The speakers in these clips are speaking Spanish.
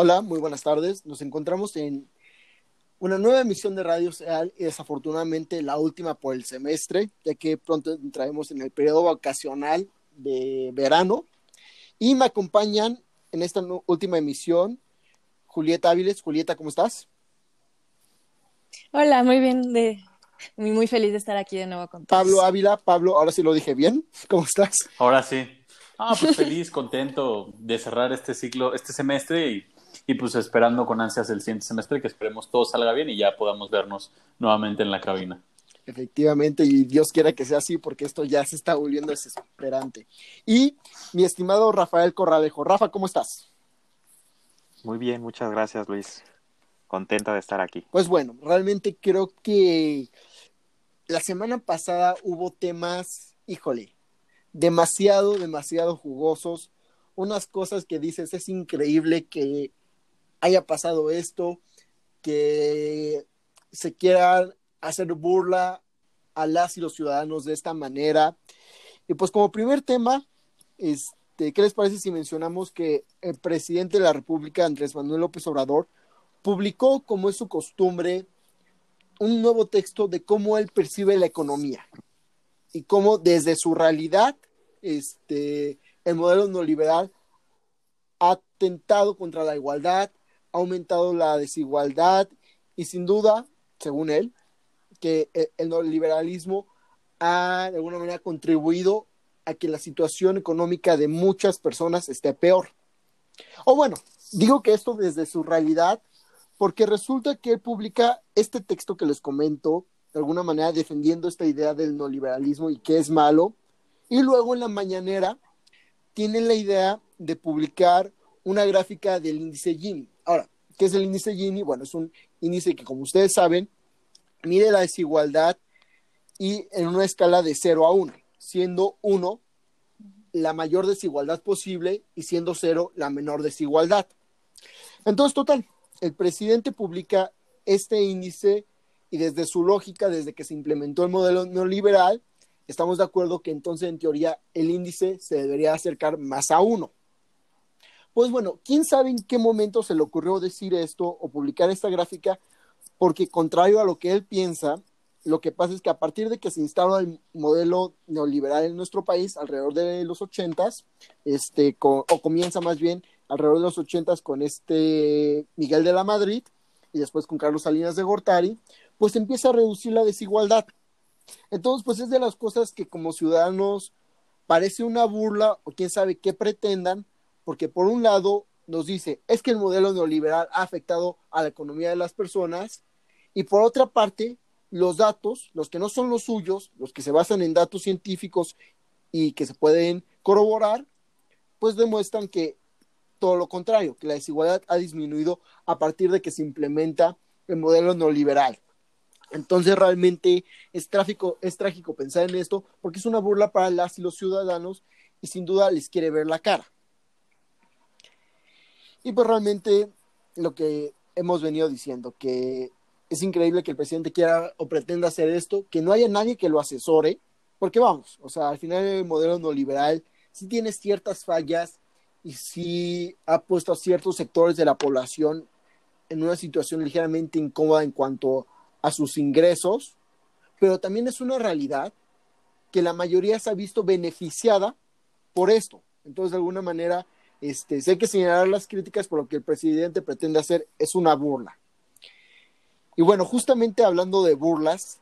Hola, muy buenas tardes. Nos encontramos en una nueva emisión de Radio Seal y desafortunadamente la última por el semestre, ya que pronto entraremos en el periodo vacacional de verano. Y me acompañan en esta última emisión Julieta Áviles. Julieta, ¿cómo estás? Hola, muy bien, de, muy, muy feliz de estar aquí de nuevo con todos. Pablo Ávila, Pablo, ahora sí lo dije bien. ¿Cómo estás? Ahora sí. Ah, pues feliz, contento de cerrar este ciclo, este semestre y y pues esperando con ansias el siguiente semestre que esperemos todo salga bien y ya podamos vernos nuevamente en la cabina. Efectivamente, y Dios quiera que sea así porque esto ya se está volviendo desesperante. Y mi estimado Rafael Corralejo. Rafa, ¿cómo estás? Muy bien, muchas gracias Luis. Contenta de estar aquí. Pues bueno, realmente creo que la semana pasada hubo temas, híjole, demasiado, demasiado jugosos. Unas cosas que dices, es increíble que haya pasado esto, que se quiera hacer burla a las y los ciudadanos de esta manera. Y pues como primer tema, este, ¿qué les parece si mencionamos que el presidente de la República, Andrés Manuel López Obrador, publicó, como es su costumbre, un nuevo texto de cómo él percibe la economía y cómo desde su realidad, este, el modelo neoliberal ha atentado contra la igualdad, ha aumentado la desigualdad y sin duda, según él, que el neoliberalismo ha de alguna manera contribuido a que la situación económica de muchas personas esté peor. O bueno, digo que esto desde su realidad, porque resulta que él publica este texto que les comento, de alguna manera defendiendo esta idea del neoliberalismo y que es malo, y luego en la mañanera tiene la idea de publicar una gráfica del índice Gini. Ahora, ¿qué es el índice Gini? Bueno, es un índice que, como ustedes saben, mide la desigualdad y en una escala de 0 a 1, siendo 1 la mayor desigualdad posible y siendo 0 la menor desigualdad. Entonces, total, el presidente publica este índice y desde su lógica, desde que se implementó el modelo neoliberal, estamos de acuerdo que entonces en teoría el índice se debería acercar más a 1. Pues bueno, quién sabe en qué momento se le ocurrió decir esto o publicar esta gráfica, porque contrario a lo que él piensa, lo que pasa es que a partir de que se instala el modelo neoliberal en nuestro país, alrededor de los ochentas, este, o comienza más bien alrededor de los ochentas con este Miguel de la Madrid y después con Carlos Salinas de Gortari, pues empieza a reducir la desigualdad. Entonces, pues es de las cosas que como ciudadanos parece una burla o quién sabe qué pretendan, porque por un lado nos dice, es que el modelo neoliberal ha afectado a la economía de las personas, y por otra parte, los datos, los que no son los suyos, los que se basan en datos científicos y que se pueden corroborar, pues demuestran que todo lo contrario, que la desigualdad ha disminuido a partir de que se implementa el modelo neoliberal. Entonces realmente es, trágico, es trágico pensar en esto porque es una burla para las y los ciudadanos y sin duda les quiere ver la cara. Y pues realmente lo que hemos venido diciendo, que es increíble que el presidente quiera o pretenda hacer esto, que no haya nadie que lo asesore, porque vamos, o sea, al final el modelo neoliberal sí tiene ciertas fallas y sí ha puesto a ciertos sectores de la población en una situación ligeramente incómoda en cuanto a sus ingresos, pero también es una realidad que la mayoría se ha visto beneficiada por esto. Entonces, de alguna manera, este, si hay que señalar las críticas por lo que el presidente pretende hacer, es una burla. Y bueno, justamente hablando de burlas,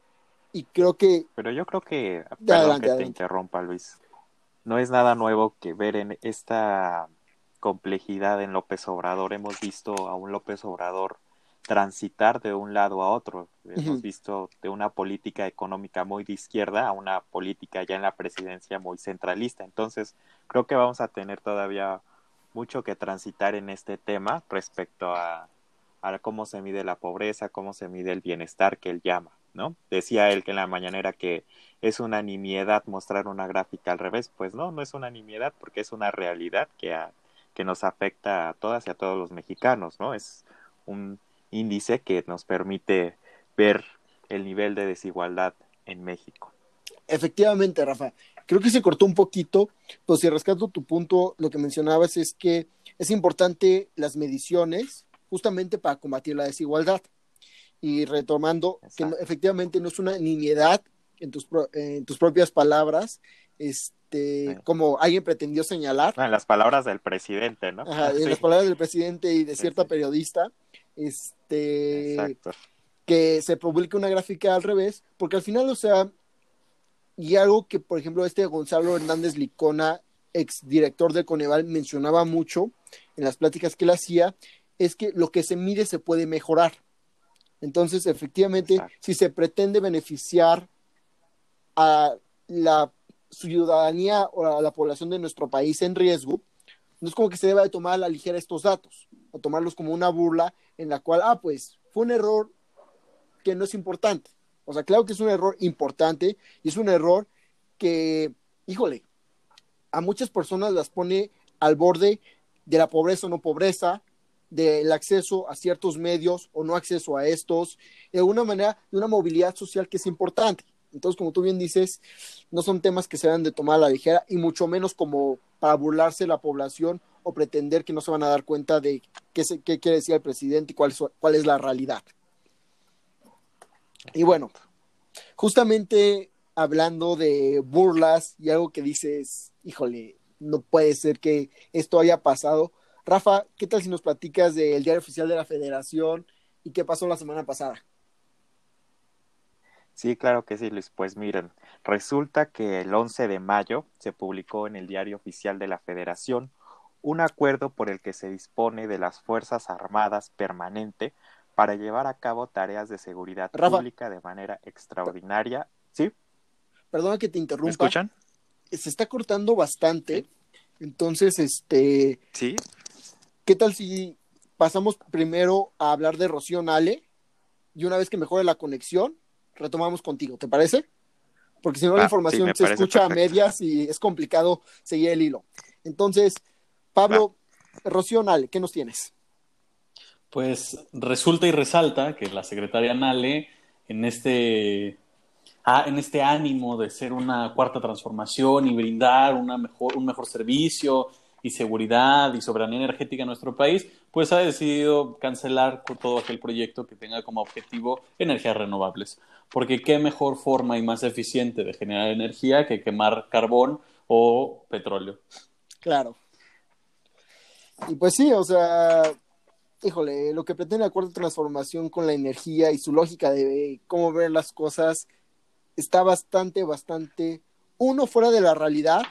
y creo que... Pero yo creo que, perdón que te interrumpa, Luis, no es nada nuevo que ver en esta complejidad en López Obrador. Hemos visto a un López Obrador transitar de un lado a otro. Hemos visto de una política económica muy de izquierda a una política ya en la presidencia muy centralista. Entonces, creo que vamos a tener todavía mucho que transitar en este tema respecto a, cómo se mide la pobreza, cómo se mide el bienestar que él llama, ¿no? Decía él que en la mañanera que es una nimiedad mostrar una gráfica al revés, pues no, no es una nimiedad porque es una realidad que, que nos afecta a todas y a todos los mexicanos, ¿no? Es un índice que nos permite ver el nivel de desigualdad en México. Efectivamente, Rafa. Creo que se cortó un poquito, pues si rescato tu punto, lo que mencionabas es que es importante las mediciones justamente para combatir la desigualdad. Y retomando, que efectivamente no es una nimiedad en tus, en tus propias palabras, este, como alguien pretendió señalar. en las palabras del presidente, ¿no? en las palabras del presidente y de cierta periodista, este, que se publique una gráfica al revés, porque al final, o sea, y algo que, por ejemplo, este Gonzalo Hernández Licona, ex director de Coneval, mencionaba mucho en las pláticas que él hacía, es que lo que se mide se puede mejorar. Entonces, efectivamente, si se pretende beneficiar a la ciudadanía o a la población de nuestro país en riesgo, no es como que se deba de tomar a la ligera estos datos, o tomarlos como una burla en la cual, ah, pues fue un error que no es importante. O sea, claro que es un error importante y es un error que, híjole, a muchas personas las pone al borde de la pobreza o no pobreza, del acceso a ciertos medios o no acceso a estos, de alguna manera de una movilidad social que es importante. Entonces, como tú bien dices, no son temas que se deben de tomar a la ligera y mucho menos como para burlarse la población o pretender que no se van a dar cuenta de qué, qué quiere decir el presidente y cuál cuál es la realidad. Y bueno, justamente hablando de burlas y algo que dices, híjole, no puede ser que esto haya pasado. Rafa, ¿qué tal si nos platicas del diario oficial de la federación y qué pasó la semana pasada? Sí, claro que sí, Luis. Pues miren, resulta que el 11 de mayo se publicó en el diario oficial de la federación un acuerdo por el que se dispone de las Fuerzas Armadas permanente para llevar a cabo tareas de seguridad pública de manera extraordinaria. ¿Sí? Perdona que te interrumpa. ¿Me escuchan? Se está cortando bastante. Entonces, este. Sí. ¿Qué tal si pasamos primero a hablar de Rocío Nale? Y una vez que mejore la conexión, retomamos contigo. ¿Te parece? Porque si no, la información se escucha a medias y es complicado seguir el hilo. Entonces, Pablo, Rocío Nale, ¿qué nos tienes? Pues resulta y resalta que la secretaria Nale, en este, en este ánimo de ser una cuarta transformación y brindar una mejor, un mejor servicio y seguridad y soberanía energética en nuestro país, pues ha decidido cancelar todo aquel proyecto que tenga como objetivo energías renovables. Porque qué mejor forma y más eficiente de generar energía que quemar carbón o petróleo. Claro. Y pues sí, o sea, híjole, lo que pretende la cuarta transformación con la energía y su lógica de cómo ver las cosas está bastante, bastante, uno, fuera de la realidad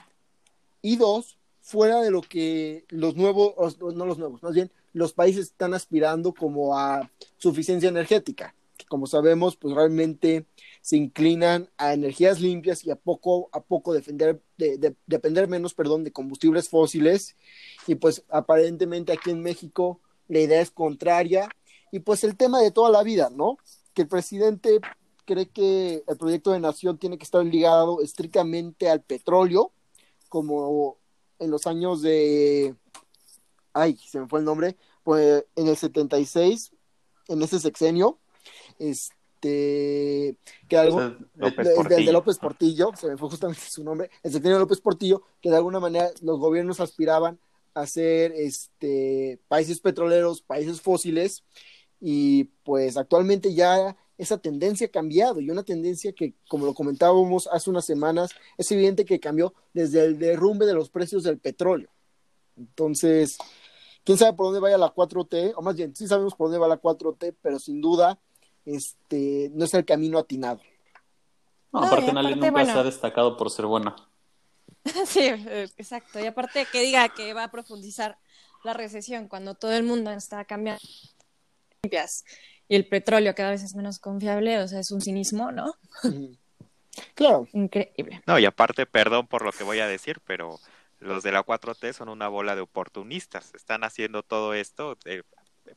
y dos, fuera de lo que los nuevos, no los nuevos, más bien los países están aspirando como a suficiencia energética, que como sabemos, pues realmente se inclinan a energías limpias y a poco a poco defender, de, depender menos, perdón, de combustibles fósiles. Y pues aparentemente aquí en México la idea es contraria. Y pues el tema de toda la vida, ¿no? Que el presidente cree que el proyecto de nación tiene que estar ligado estrictamente al petróleo, como en los años de... Ay, se me fue el nombre. Pues en el 76, en ese sexenio, este que algo, de, López Portillo, se me fue justamente su nombre, el secretario López Portillo, que de alguna manera los gobiernos aspiraban a ser este, países petroleros, países fósiles, y pues actualmente ya esa tendencia ha cambiado y una tendencia que, como lo comentábamos hace unas semanas, es evidente que cambió desde el derrumbe de los precios del petróleo. Entonces, quién sabe por dónde vaya la 4T, o más bien, sí sabemos por dónde va la 4T, pero sin duda este, no es el camino atinado. No, aparte, Nali nunca se ha destacado por ser buena. sí, eh, exacto. Y aparte que diga que va a profundizar la recesión cuando todo el mundo está cambiando limpias y el petróleo cada vez es menos confiable, o sea, es un cinismo, ¿no? Claro. Increíble. No, y aparte, perdón por lo que voy a decir, pero los de la 4T son una bola de oportunistas. Están haciendo todo esto eh,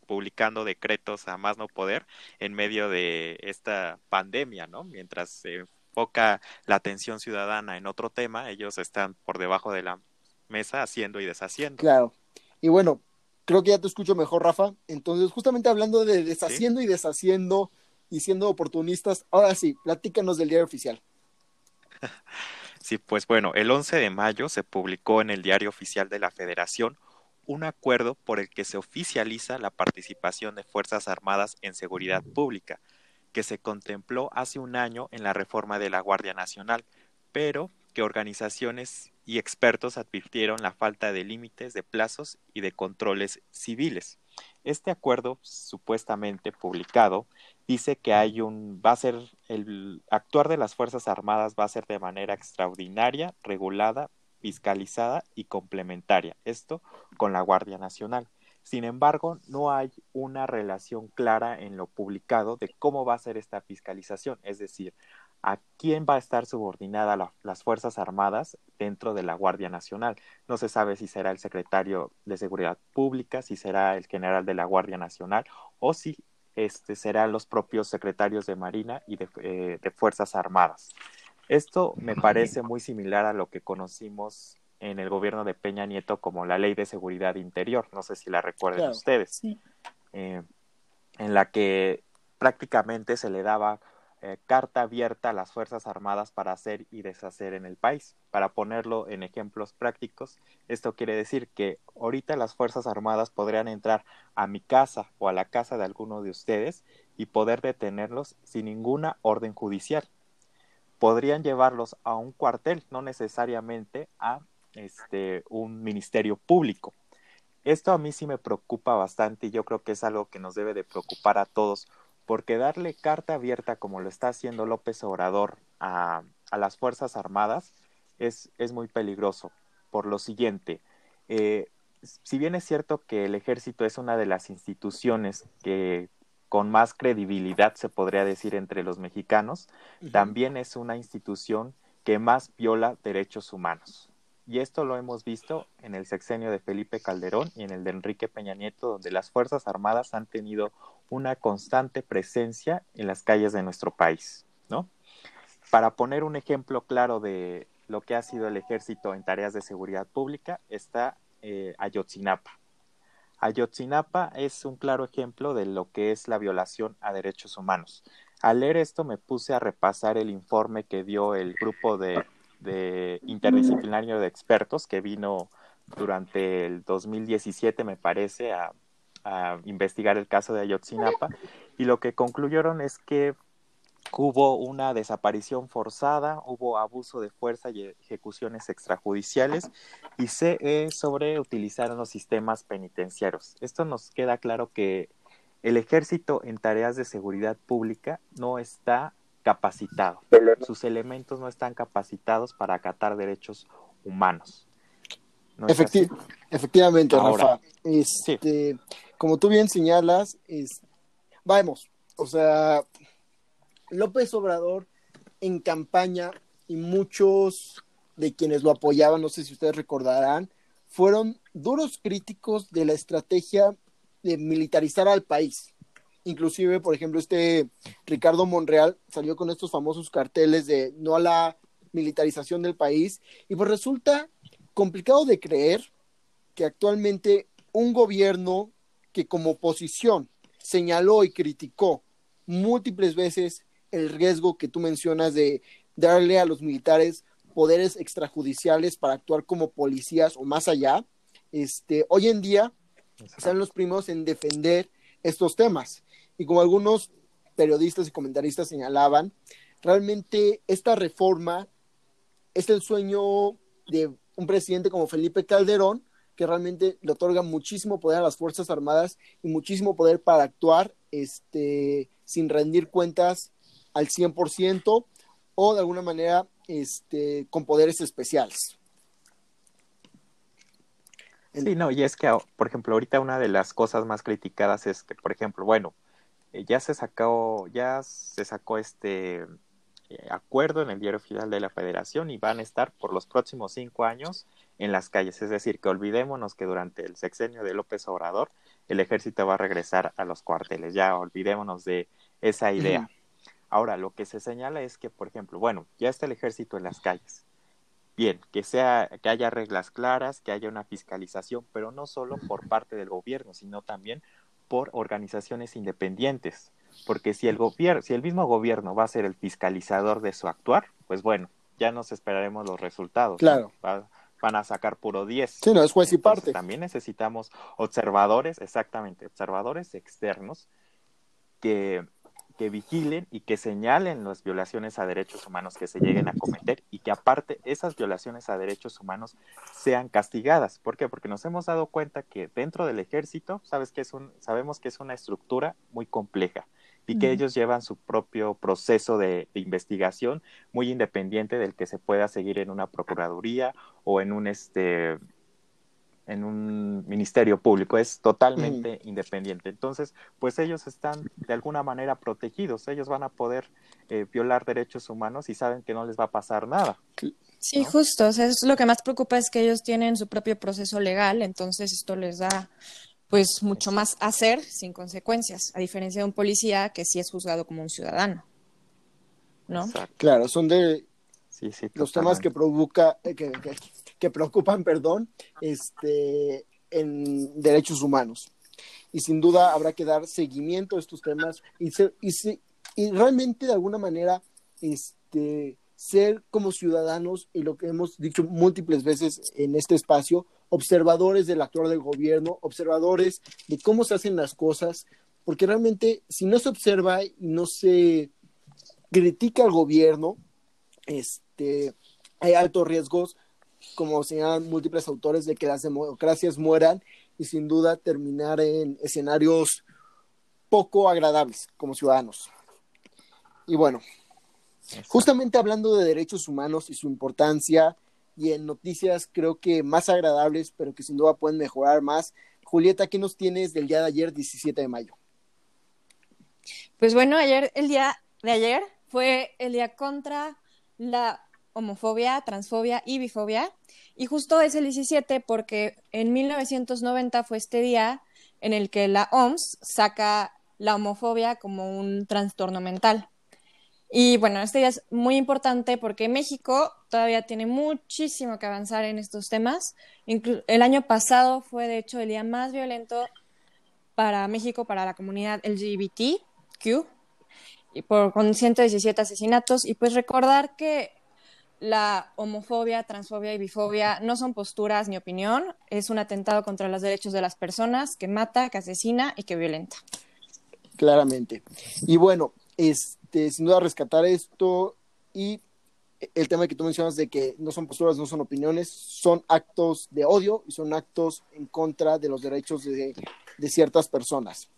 publicando decretos a más no poder en medio de esta pandemia, ¿no? Mientras se enfoca la atención ciudadana en otro tema, ellos están por debajo de la mesa haciendo y deshaciendo. Claro. Y bueno, creo que ya te escucho mejor, Rafa. Entonces, justamente hablando de deshaciendo y deshaciendo y siendo oportunistas, ahora sí, platícanos del diario oficial. Sí, pues bueno, el 11 de mayo se publicó en el Diario Oficial de la Federación un acuerdo por el que se oficializa la participación de Fuerzas Armadas en seguridad pública, que se contempló hace un año en la reforma de la Guardia Nacional, pero que organizaciones y expertos advirtieron la falta de límites, de plazos y de controles civiles. Este acuerdo, supuestamente publicado, dice que hay un va a ser el actuar de las Fuerzas Armadas va a ser de manera extraordinaria, regulada, fiscalizada y complementaria. Esto con la Guardia Nacional. Sin embargo, no hay una relación clara en lo publicado de cómo va a ser esta fiscalización, es decir, a quién va a estar subordinada las Fuerzas Armadas dentro de la Guardia Nacional. No se sabe si será el secretario de Seguridad Pública, si será el general de la Guardia Nacional o si este, serán los propios secretarios de Marina y de, eh, de Fuerzas Armadas. Esto me parece muy similar a lo que conocimos en el gobierno de Peña Nieto como la Ley de Seguridad Interior, no sé si la recuerden ustedes, eh, en la que prácticamente se le daba eh, carta abierta a las Fuerzas Armadas para hacer y deshacer en el país. Para ponerlo en ejemplos prácticos, esto quiere decir que ahorita las Fuerzas Armadas podrían entrar a mi casa o a la casa de alguno de ustedes y poder detenerlos sin ninguna orden judicial podrían llevarlos a un cuartel, no necesariamente a este, un ministerio público. Esto a mí sí me preocupa bastante y yo creo que es algo que nos debe de preocupar a todos, porque darle carta abierta como lo está haciendo López Obrador a, a las Fuerzas Armadas es, es, muy peligroso. Por lo siguiente, eh, si bien es cierto que el ejército es una de las instituciones que con más credibilidad, se podría decir, entre los mexicanos, también es una institución que más viola derechos humanos. Y esto lo hemos visto en el sexenio de Felipe Calderón y en el de Enrique Peña Nieto, donde las Fuerzas Armadas han tenido una constante presencia en las calles de nuestro país, ¿no? Para poner un ejemplo claro de lo que ha sido el ejército en tareas de seguridad pública, está eh, Ayotzinapa. Ayotzinapa es un claro ejemplo de lo que es la violación a derechos humanos. Al leer esto me puse a repasar el informe que dio el grupo de, interdisciplinario de expertos que vino durante el 2017, me parece, a investigar el caso de Ayotzinapa y lo que concluyeron es que Hubo una desaparición forzada, hubo abuso de fuerza y ejecuciones extrajudiciales y se eh, sobreutilizaron los sistemas penitenciarios. Esto nos queda claro que el ejército en tareas de seguridad pública no está capacitado. Sus elementos no están capacitados para acatar derechos humanos. efectivamente, Rafa. Este, como tú bien señalas, es, vamos, o sea, López Obrador en campaña y muchos de quienes lo apoyaban, no sé si ustedes recordarán, fueron duros críticos de la estrategia de militarizar al país. Inclusive, por ejemplo, este Ricardo Monreal salió con estos famosos carteles de no a la militarización del país y pues resulta complicado de creer que actualmente un gobierno que como oposición señaló y criticó múltiples veces el riesgo que tú mencionas de darle a los militares poderes extrajudiciales para actuar como policías o más allá, este, hoy en día están los primeros en defender estos temas. Y como algunos periodistas y comentaristas señalaban, realmente esta reforma es el sueño de un presidente como Felipe Calderón, que realmente le otorga muchísimo poder a las Fuerzas Armadas y muchísimo poder para actuar este, sin rendir cuentas al 100% o de alguna manera este, con poderes especiales. Sí, no, y es que, por ejemplo, ahorita una de las cosas más criticadas es que, por ejemplo, bueno, eh, ya se sacó, ya se sacó este eh, acuerdo en el diario oficial de la Federación y van a estar por los próximos cinco años en las calles. Es decir, que olvidémonos que durante el sexenio de López Obrador el ejército va a regresar a los cuarteles. Ya olvidémonos de esa idea. Ahora, lo que se señala es que, por ejemplo, bueno, ya está el ejército en las calles. Bien, que sea, que haya reglas claras, que haya una fiscalización, pero no solo por parte del gobierno, sino también por organizaciones independientes. Porque si el gobierno, si el mismo gobierno va a ser el fiscalizador de su actuar, pues bueno, ya nos esperaremos los resultados. Claro. van a sacar puro 10. Sí, no, es juez y parte. También necesitamos observadores, exactamente, observadores externos que que vigilen y que señalen las violaciones a derechos humanos que se lleguen a cometer y que aparte esas violaciones a derechos humanos sean castigadas. ¿Por qué? Porque nos hemos dado cuenta que dentro del ejército, sabes que es un, sabemos que es una estructura muy compleja y que ellos llevan su propio proceso de, de, investigación muy independiente del que se pueda seguir en una procuraduría o en un este en un ministerio público, es totalmente independiente. Entonces, pues ellos están de alguna manera protegidos, ellos van a poder eh, violar derechos humanos y saben que no les va a pasar nada. Sí, justo, o sea, es lo que más preocupa es que ellos tienen su propio proceso legal, entonces esto les da pues mucho más hacer sin consecuencias, a diferencia de un policía que sí es juzgado como un ciudadano. ¿No? Claro, son de los temas que provoca eh, que, que preocupan, perdón, este, en derechos humanos. Y sin duda habrá que dar seguimiento a estos temas y, realmente de alguna manera este, ser como ciudadanos, y lo que hemos dicho múltiples veces en este espacio, observadores del actuar del gobierno, observadores de cómo se hacen las cosas, porque realmente si no se observa y no se critica al gobierno, este, hay altos riesgos como señalan múltiples autores, de que las democracias mueran y sin duda terminar en escenarios poco agradables como ciudadanos. Y bueno, justamente hablando de derechos humanos y su importancia, y en noticias creo que más agradables, pero que sin duda pueden mejorar más, Julieta, ¿qué nos tienes del día de ayer, 17 de mayo? Pues bueno, ayer, el día de ayer fue el día contra la homofobia, transfobia y bifobia. Y justo es el 17 porque en 1990 fue este día en el que la OMS saca la homofobia como un trastorno mental. Y bueno, este día es muy importante porque México todavía tiene muchísimo que avanzar en estos temas. el año pasado fue de hecho el día más violento para México, para la comunidad LGBTQ, y por, con 117 asesinatos. Y pues recordar que la homofobia, transfobia y bifobia no son posturas ni opinión, es un atentado contra los derechos de las personas que mata, que asesina y que violenta. Claramente. Y bueno, este, sin duda rescatar esto y el tema que tú mencionas de que no son posturas, no son opiniones, son actos de odio y son actos en contra de los derechos de, ciertas personas.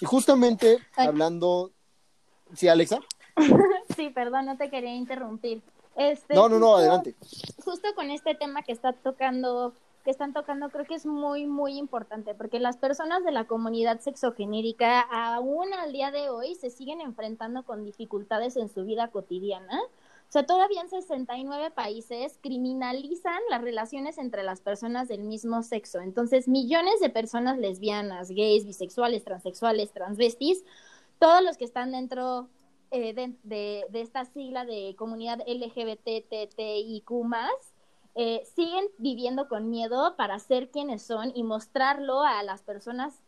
Y justamente hablando, ¿sí, Alexa? sí, perdón, no te quería interrumpir. Este, no, no, no, adelante. Justo con este tema que está tocando, que están tocando, creo que es muy, muy importante, porque las personas de la comunidad sexogenérica aún al día de hoy se siguen enfrentando con dificultades en su vida cotidiana. O sea, todavía en 69 países criminalizan las relaciones entre las personas del mismo sexo. Entonces, millones de personas lesbianas, gays, bisexuales, transexuales, transvestis, todos los que están dentro eh, de, esta sigla de comunidad LGBTTIQ eh, siguen viviendo con miedo para ser quienes son y mostrarlo a las personas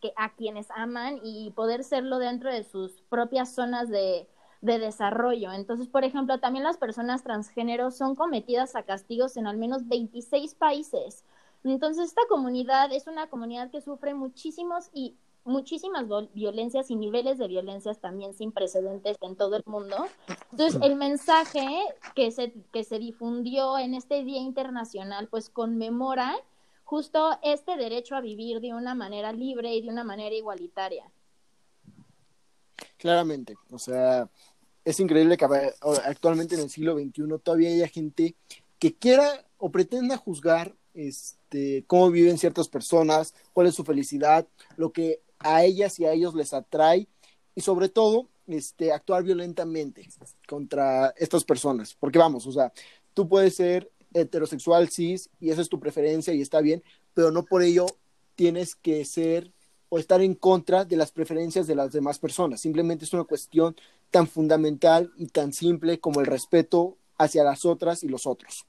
que, a quienes aman y poder serlo dentro de sus propias zonas de, de desarrollo. Entonces, por ejemplo, también las personas transgénero son cometidas a castigos en al menos 26 países. Entonces, esta comunidad es una comunidad que sufre muchísimos y muchísimas violencias y niveles de violencias también sin precedentes en todo el mundo. Entonces, el mensaje que se, que se difundió en este Día Internacional, pues conmemora justo este derecho a vivir de una manera libre y de una manera igualitaria. Claramente, o sea, es increíble que actualmente en el siglo XXI todavía haya gente que quiera o pretenda juzgar este, cómo viven ciertas personas, cuál es su felicidad, lo que a ellas y a ellos les atrae y sobre todo este, actuar violentamente contra estas personas. Porque vamos, o sea, tú puedes ser heterosexual, cis, y esa es tu preferencia y está bien, pero no por ello tienes que ser o estar en contra de las preferencias de las demás personas. Simplemente es una cuestión tan fundamental y tan simple como el respeto hacia las otras y los otros.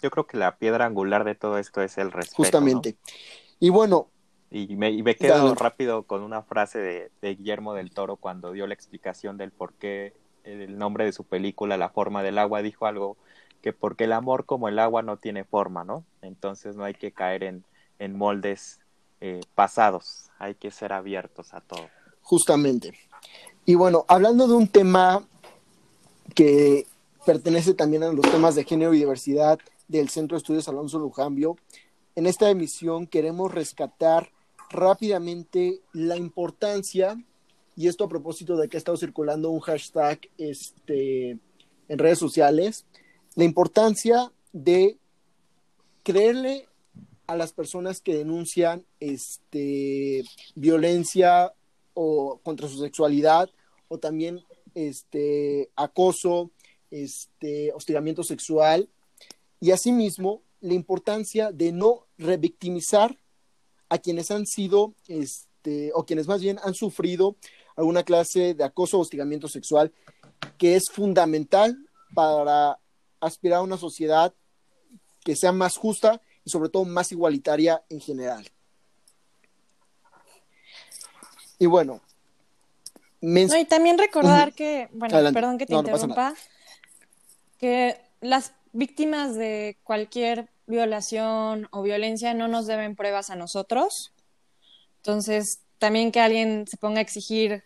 Yo creo que la piedra angular de todo esto es el respeto. Justamente. Y bueno, y me, y me quedo rápido con una frase de, Guillermo del Toro cuando dio la explicación del por qué el nombre de su película La forma del agua, dijo algo que porque el amor como el agua no tiene forma, ¿no? Entonces no hay que caer en, en moldes eh, pasados, hay que ser abiertos a todo. Justamente. Y bueno, hablando de un tema que pertenece también a los temas de género y diversidad del Centro de Estudios Alonso Lujambio, en esta emisión queremos rescatar rápidamente la importancia, y esto a propósito de que ha estado circulando un hashtag este, en redes sociales, la importancia de creerle a las personas que denuncian este, violencia o contra su sexualidad o también este, acoso, este, hostigamiento sexual y asimismo la importancia de no revictimizar a quienes han sido este, o quienes más bien han sufrido alguna clase de acoso o hostigamiento sexual que es fundamental para aspirar a una sociedad que sea más justa y sobre todo más igualitaria en general. Y bueno. y también recordar que, bueno, perdón que te interrumpa, que las víctimas de cualquier violación o violencia no nos deben pruebas a nosotros. Entonces, también que alguien se ponga a exigir,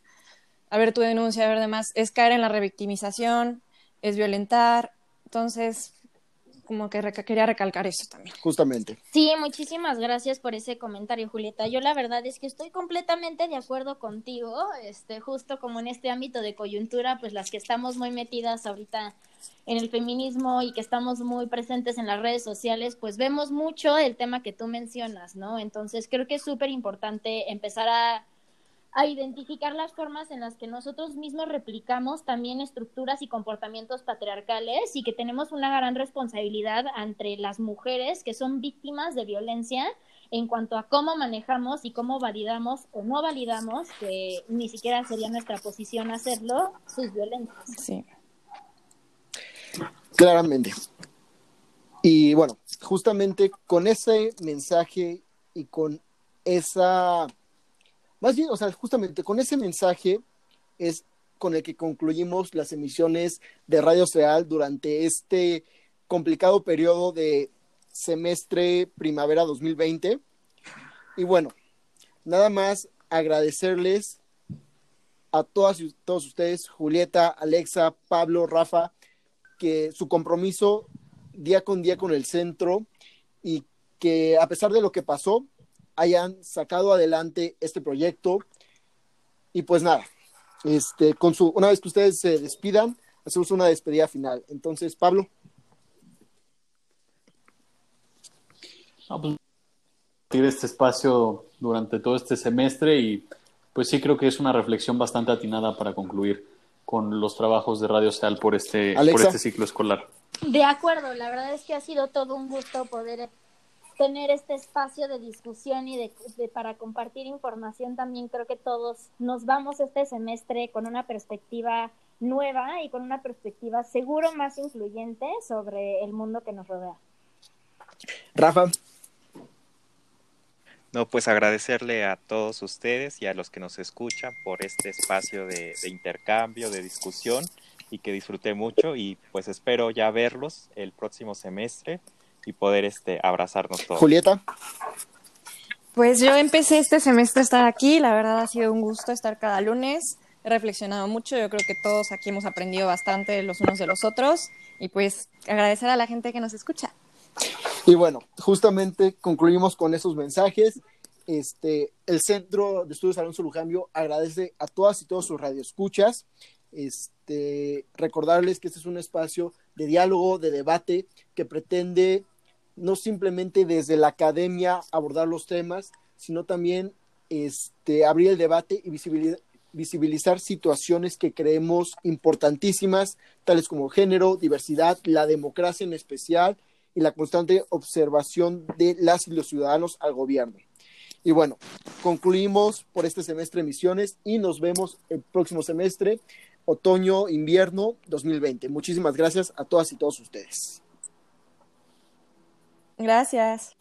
a ver tu denuncia, a ver demás, es caer en la revictimización, es violentar, entonces, como que quería recalcar eso también. Justamente. Sí, muchísimas gracias por ese comentario, Julieta. Yo la verdad es que estoy completamente de acuerdo contigo, este, justo como en este ámbito de coyuntura, pues las que estamos muy metidas ahorita en el feminismo y que estamos muy presentes en las redes sociales, pues vemos mucho el tema que tú mencionas, ¿no? Entonces creo que es súper importante empezar a a identificar las formas en las que nosotros mismos replicamos también estructuras y comportamientos patriarcales y que tenemos una gran responsabilidad entre las mujeres que son víctimas de violencia en cuanto a cómo manejamos y cómo validamos o no validamos, que ni siquiera sería nuestra posición hacerlo, sus violencias. Sí. Claramente. Y bueno, justamente con ese mensaje y con esa más bien, o sea, justamente con ese mensaje es con el que concluimos las emisiones de Radio Real durante este complicado periodo de semestre primavera 2020. Y bueno, nada más agradecerles a todas y todos ustedes, Julieta, Alexa, Pablo, Rafa, que su compromiso día con día con el centro y que a pesar de lo que pasó, hayan sacado adelante este proyecto. Y pues nada, este, con su, una vez que ustedes se despidan, hacemos una despedida final. Entonces, Pablo. pues, este espacio durante todo este semestre y pues sí creo que es una reflexión bastante atinada para concluir con los trabajos de Radio Seal por este, por este ciclo escolar. De acuerdo, la verdad es que ha sido todo un gusto poder tener este espacio de discusión y de, para compartir información también creo que todos nos vamos este semestre con una perspectiva nueva y con una perspectiva seguro más influyente sobre el mundo que nos rodea. Rafa. No, pues agradecerle a todos ustedes y a los que nos escuchan por este espacio de, de intercambio, de discusión y que disfruté mucho y pues espero ya verlos el próximo semestre y poder este, abrazarnos todos. Julieta. Pues yo empecé este semestre a estar aquí, la verdad ha sido un gusto estar cada lunes, he reflexionado mucho, yo creo que todos aquí hemos aprendido bastante los unos de los otros y pues agradecer a la gente que nos escucha. Y bueno, justamente concluimos con esos mensajes. Este, el Centro de Estudios Alonso Lujambio agradece a todas y todos sus radioescuchas. Este, recordarles que este es un espacio de diálogo, de debate, que pretende no simplemente desde la academia abordar los temas, sino también este, abrir el debate y visibilizar, visibilizar situaciones que creemos importantísimas, tales como género, diversidad, la democracia en especial y la constante observación de las y los ciudadanos al gobierno. Y bueno, concluimos por este semestre de misiones y nos vemos el próximo semestre, otoño, invierno 2020. Muchísimas gracias a todas y todos ustedes. Gracias.